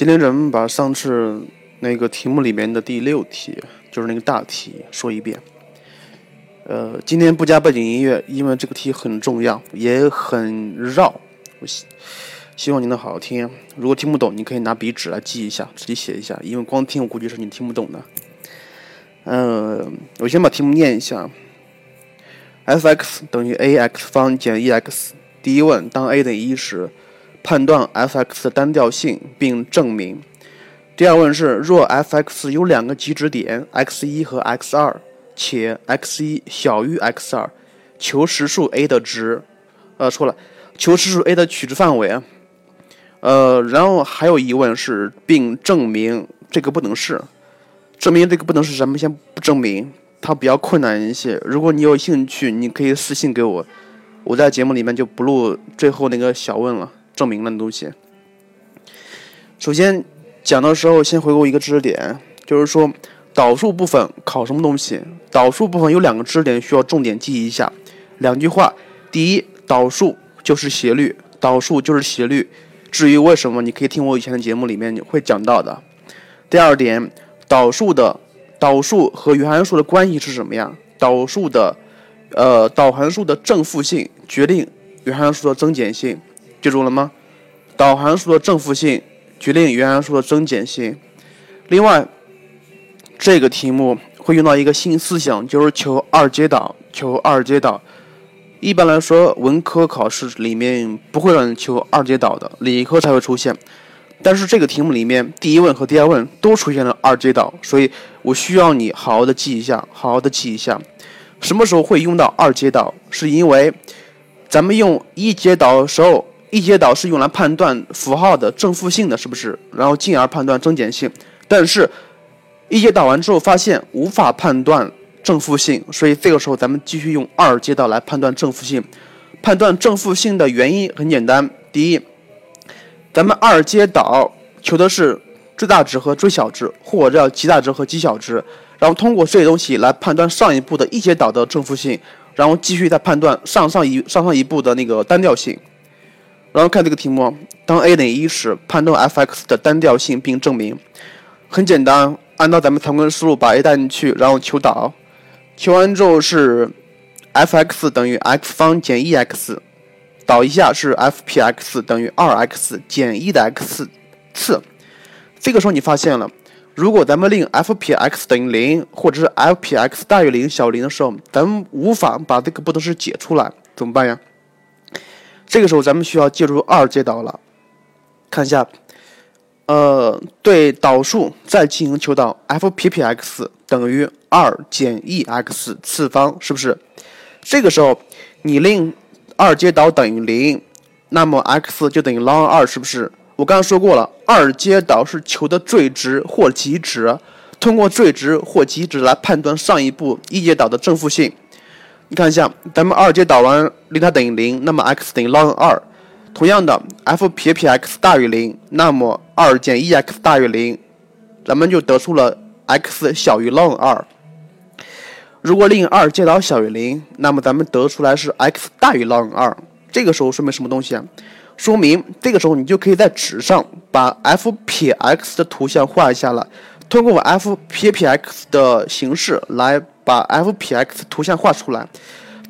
今天咱们把上次那个题目里面的第六题，就是那个大题说一遍。呃，今天不加背景音乐，因为这个题很重要，也很绕。我希希望你能好好听。如果听不懂，你可以拿笔纸来记一下，自己写一下，因为光听我估计是你听不懂的。嗯，我先把题目念一下：f(x) 等于 ax 方减 e(x)。第一问，当 a 等于一时。判断 f(x) 的单调性并证明。第二问是：若 f(x) 有两个极值点 x1 和 x2，且 x1 小于 x2，求实数 a 的值。呃，错了，求实数 a 的取值范围。呃，然后还有疑问是，并证明这个不能是。证明这个不能是，咱们先不证明，它比较困难一些。如果你有兴趣，你可以私信给我，我在节目里面就不录最后那个小问了。证明了的东西。首先讲的时候，先回顾一个知识点，就是说导数部分考什么东西？导数部分有两个知识点需要重点记忆一下。两句话：第一，导数就是斜率，导数就是斜率。至于为什么，你可以听我以前的节目里面会讲到的。第二点，导数的导数和原函数的关系是什么呀？导数的呃导函数的正负性决定原函数的增减性。记住了吗？导函数的正负性决定原函数的增减性。另外，这个题目会用到一个新思想，就是求二阶导。求二阶导，一般来说，文科考试里面不会让你求二阶导的，理科才会出现。但是这个题目里面，第一问和第二问都出现了二阶导，所以我需要你好好的记一下，好好的记一下。什么时候会用到二阶导？是因为咱们用一阶导的时候。一阶导是用来判断符号的正负性的，是不是？然后进而判断增减性。但是，一阶导完之后发现无法判断正负性，所以这个时候咱们继续用二阶导来判断正负性。判断正负性的原因很简单：第一，咱们二阶导求的是最大值和最小值，或者叫极大值和极小值，然后通过这些东西来判断上一步的一阶导的正负性，然后继续再判断上上一上上一步的那个单调性。然后看这个题目，当 a 等于一时，判断 f(x) 的单调性并证明。很简单，按照咱们常规思路，把 a 带进去，然后求导。求完之后是 f(x) 等于 x 方减 e(x)，导一下是 f p x 等于 2x 减一的 x 次。这个时候你发现了，如果咱们令 f p x 等于零，或者是 f p x 大于零小于零的时候，咱们无法把这个不等式解出来，怎么办呀？这个时候咱们需要借助二阶导了，看一下，呃，对导数再进行求导，f p p x 等于二减 e x 次方，是不是？这个时候你令二阶导等于零，那么 x 就等于 ln 二，是不是？我刚刚说过了，二阶导是求的最值或极值，通过最值或极值来判断上一步一阶导的正负性。你看一下，咱们二阶导完令它等于零，那么 x 等于 ln 二。同样的，f 撇撇 x 大于零，那么二减 e(x) 大于零，咱们就得出了 x 小于 ln 二。如果令二阶导小于零，那么咱们得出来是 x 大于 ln 二。这个时候说明什么东西啊？说明这个时候你就可以在纸上把 f 撇 x 的图像画一下了。通过 f 撇撇 x 的形式来。把 f p x 图像画出来，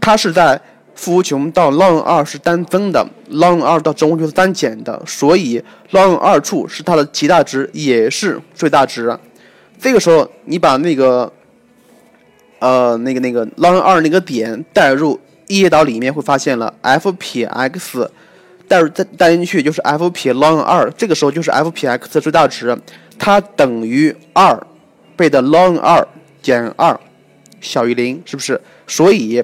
它是在负无穷到 ln 二是单增的，ln 二到正无穷是单减的，所以 ln 二处是它的极大值，也是最大值。这个时候，你把那个，呃，那个那个 ln 二那个点带入一阶导里面，会发现了 f 撇 x 带入再带进去就是 f 撇 ln 二，这个时候就是 f 撇 x 最大值，它等于二倍的 ln 二减二。小于零是不是？所以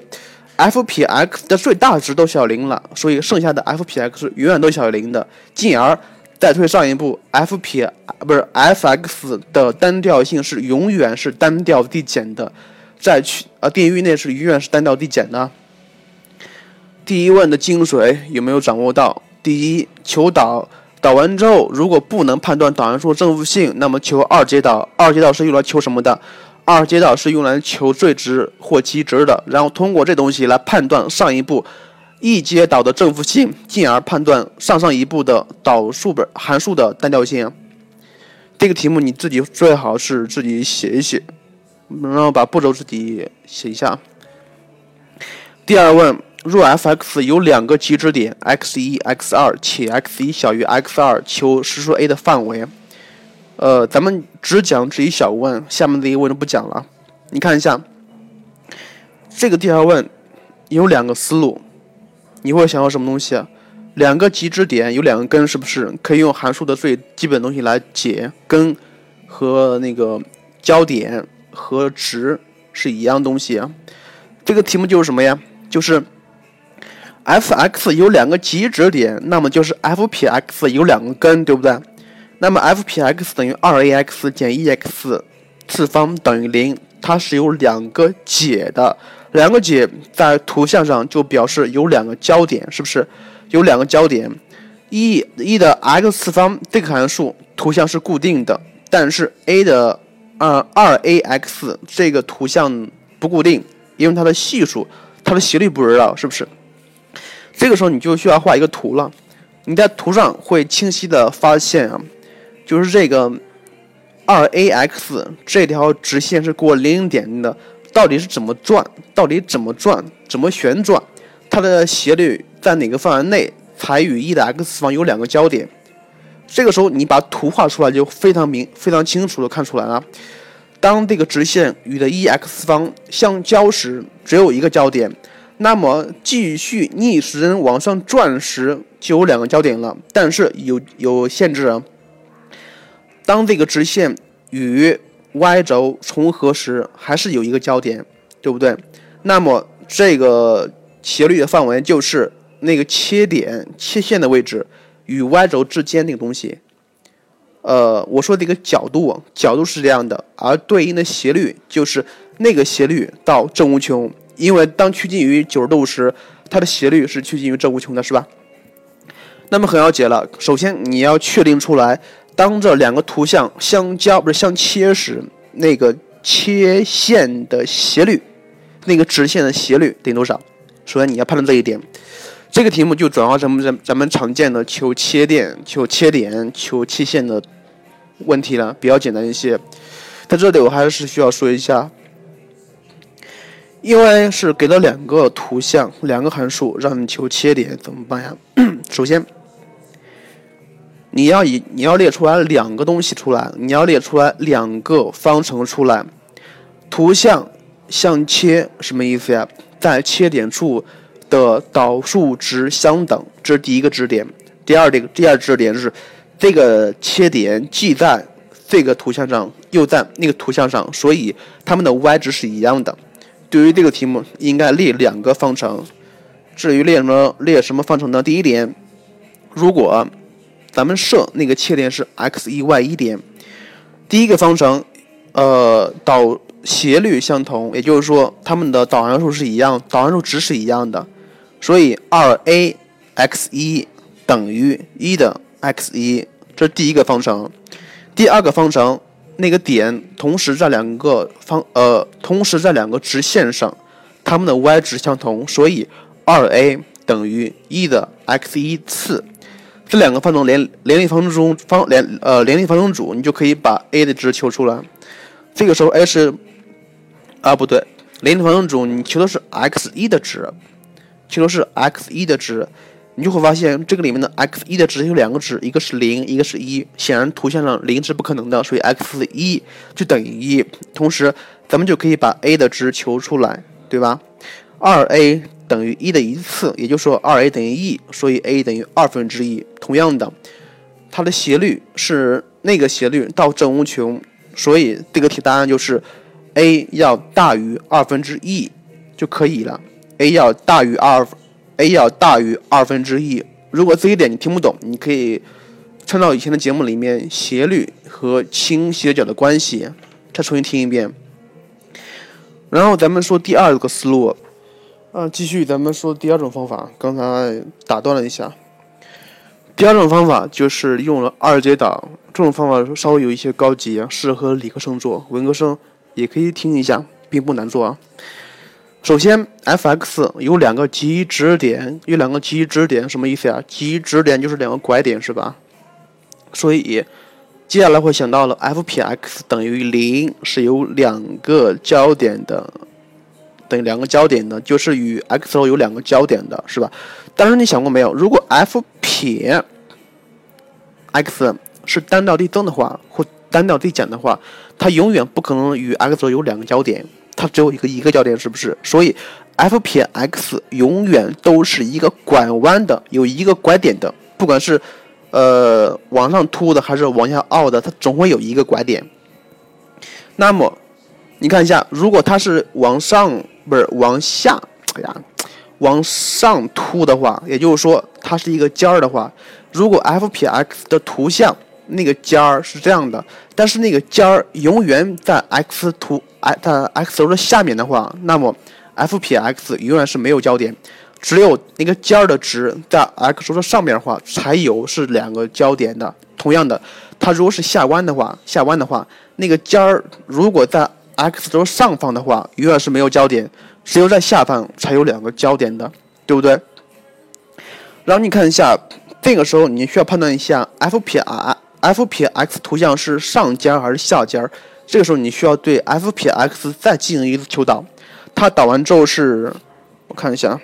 f 撇 x 的最大值都小于零了，所以剩下的 f 撇 x 永远都小于零的。进而再退上一步，f 撇不是 f(x) 的单调性是永远是单调递减的。再去啊，定义域内是永远是单调递减的。第一问的精髓有没有掌握到？第一，求导，导完之后如果不能判断导函数正负性，那么求二阶导。二阶导是用来求什么的？二阶导是用来求最值或极值的，然后通过这东西来判断上一步一阶导的正负性，进而判断上上一步的导数本函数的单调性。这个题目你自己最好是自己写一写，然后把步骤自己写一下。第二问，若 f(x) 有两个极值点 x 一、x 二，且 x 一小于 x 二，求实数 a 的范围。呃，咱们只讲这一小问，下面这一问就不讲了。你看一下，这个第二问有两个思路，你会想到什么东西啊？两个极值点有两个根，是不是可以用函数的最基本东西来解？根和那个焦点和值是一样东西啊。这个题目就是什么呀？就是 f(x) 有两个极值点，那么就是 f 撇 x 有两个根，对不对？那么 f p x 等于 2ax 减 e x 次方等于零，它是有两个解的，两个解在图像上就表示有两个焦点，是不是？有两个焦点，一一的 x 次方这个函数图像是固定的，但是 a 的二二 ax 这个图像不固定，因为它的系数、它的斜率不知道，是不是？这个时候你就需要画一个图了。你在图上会清晰的发现啊，就是这个二 ax 这条直线是过零点的，到底是怎么转？到底怎么转？怎么旋转？它的斜率？在哪个范围内才与 e 的 x 方有两个交点？这个时候你把图画出来就非常明、非常清楚的看出来了。当这个直线与的 e x 方相交时，只有一个焦点，那么继续逆时针往上转时就有两个焦点了。但是有有限制啊。当这个直线与 y 轴重合时，还是有一个交点，对不对？那么这个斜率的范围就是。那个切点、切线的位置与 y 轴之间那个东西，呃，我说这个角度，角度是这样的，而对应的斜率就是那个斜率到正无穷，因为当趋近于九十度时，它的斜率是趋近于正无穷的，是吧？那么很好解了，首先你要确定出来，当这两个图像相交不是相切时，那个切线的斜率，那个直线的斜率等于多少？首先你要判断这一点。这个题目就转化成咱咱们常见的求切点、求切点、求切线的问题了，比较简单一些。在这里我还是需要说一下，因为是给了两个图像、两个函数让你求切点，怎么办呀？首先，你要以你要列出来两个东西出来，你要列出来两个方程出来。图像相切什么意思呀？在切点处。的导数值相等，这是第一个支点。第二这个第二支点是，这个切点既在这个图像上，又在那个图像上，所以它们的 y 值是一样的。对于这个题目，应该列两个方程。至于列什么列什么方程呢？第一点，如果咱们设那个切点是 x 一 y 一点，第一个方程，呃，导斜率相同，也就是说它们的导函数是一样，导函数值是一样的。所以二 a x 一等于一的 x 一，这是第一个方程。第二个方程，那个点同时在两个方呃，同时在两个直线上，它们的 y 值相同，所以二 a 等于一的 x 一次。这两个方程联联立方程中方联呃联立方程组，你就可以把 a 的值求出来。这个时候 a 是啊不对，联立方程组你求的是 x 一的值。求的是 x 一的值，你就会发现这个里面的 x 一的值有两个值，一个是零，一个是一。显然图像上零是不可能的，所以 x 一就等于一。同时，咱们就可以把 a 的值求出来，对吧？二 a 等于一的一次，也就是说二 a 等于一，所以 a 等于二分之一。同样的，它的斜率是那个斜率到正无穷，所以这个题答案就是 a 要大于二分之一就可以了。a 要大于二，a 要大于二分之一。如果这一点你听不懂，你可以参照以前的节目里面斜率和倾斜角的关系，再重新听一遍。然后咱们说第二个思路，啊，继续咱们说第二种方法。刚才打断了一下，第二种方法就是用了二阶导，这种方法稍微有一些高级，适合理科生做，文科生也可以听一下，并不难做啊。首先，f(x) 有两个极值点，有两个极值点，什么意思呀？极值点就是两个拐点，是吧？所以接下来会想到了 f 撇 x 等于零是有两个焦点的，等于两个焦点的，就是与 x 轴有两个焦点的，是吧？但是你想过没有，如果 f 撇 x 是单调递增的话，或单调递减的话，它永远不可能与 x 轴有两个焦点，它只有一个一个焦点，是不是？所以 f 撇 x 永远都是一个拐弯的，有一个拐点的，不管是。呃，往上凸的还是往下凹的，它总会有一个拐点。那么，你看一下，如果它是往上不是往下，哎呀，往上凸的话，也就是说它是一个尖儿的话，如果 f 撇 x 的图像那个尖儿是这样的，但是那个尖儿永远在 x 图哎在 x 轴的下面的话，那么 f 撇 x 永远是没有焦点。只有那个尖儿的值在 x 轴的上面的话，才有是两个焦点的。同样的，它如果是下弯的话，下弯的话，那个尖儿如果在 x 轴上方的话，永远是没有焦点，只有在下方才有两个焦点的，对不对？然后你看一下，这个时候你需要判断一下 f 撇 r f 撇 x 图像是上尖还是下尖。这个时候你需要对 f 撇 x 再进行一次求导，它导完之后是，我看一下。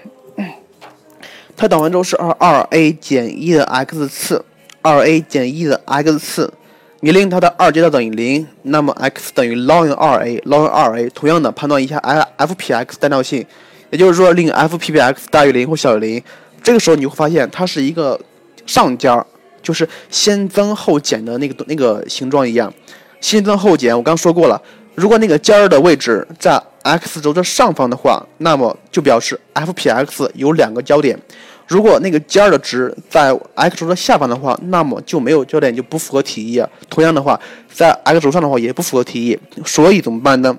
它导完之后是二二 a 减一的 x 次，二 a 减一的 x 次，你令它的二阶导等于零，那么 x 等于 ln 二 a，ln 二 a。同样的判断一下 f f p x 单调性，也就是说令 f p p x 大于零或小于零。这个时候你会发现它是一个上尖儿，就是先增后减的那个那个形状一样，先增后减。我刚说过了，如果那个尖儿的位置在 x 轴的上方的话，那么就表示 f p x 有两个焦点。如果那个尖儿的值在 x 轴的下方的话，那么就没有焦点，就不符合题意啊。同样的话，在 x 轴上的话也不符合题意。所以怎么办呢？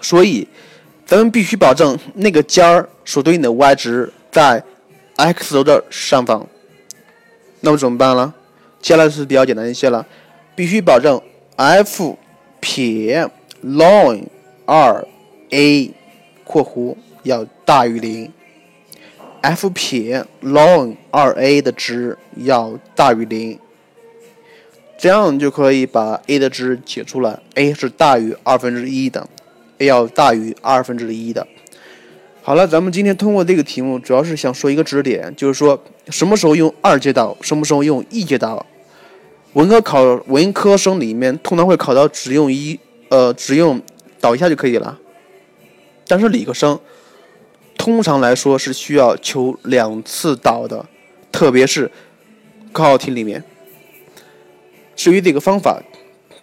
所以咱们必须保证那个尖儿所对应的 y 值在 x 轴的上方。那么怎么办呢？接下来是比较简单一些了，必须保证 f 撇 ln 二 a 括弧要大于零。F 撇 ln 二 a 的值要大于零，这样就可以把 a 的值解出来。a 是大于二分之一的，a 要大于二分之一的。好了，咱们今天通过这个题目，主要是想说一个知识点，就是说什么时候用二阶导，什么时候用一阶导。文科考文科生里面通常会考到只用一呃只用导一下就可以了，但是理科生。通常来说是需要求两次导的，特别是高考题里面。至于这个方法，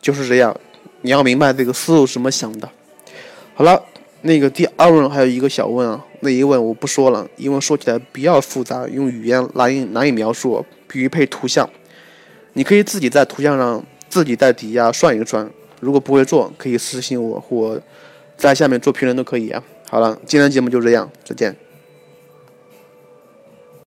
就是这样，你要明白这个思路怎么想的。好了，那个第二问还有一个小问啊，那一问我不说了，因为说起来比较复杂，用语言难以难以描述，必须配图像。你可以自己在图像上自己在底下算一算，如果不会做，可以私信我或在下面做评论都可以啊。好了，今天节目就这样，再见。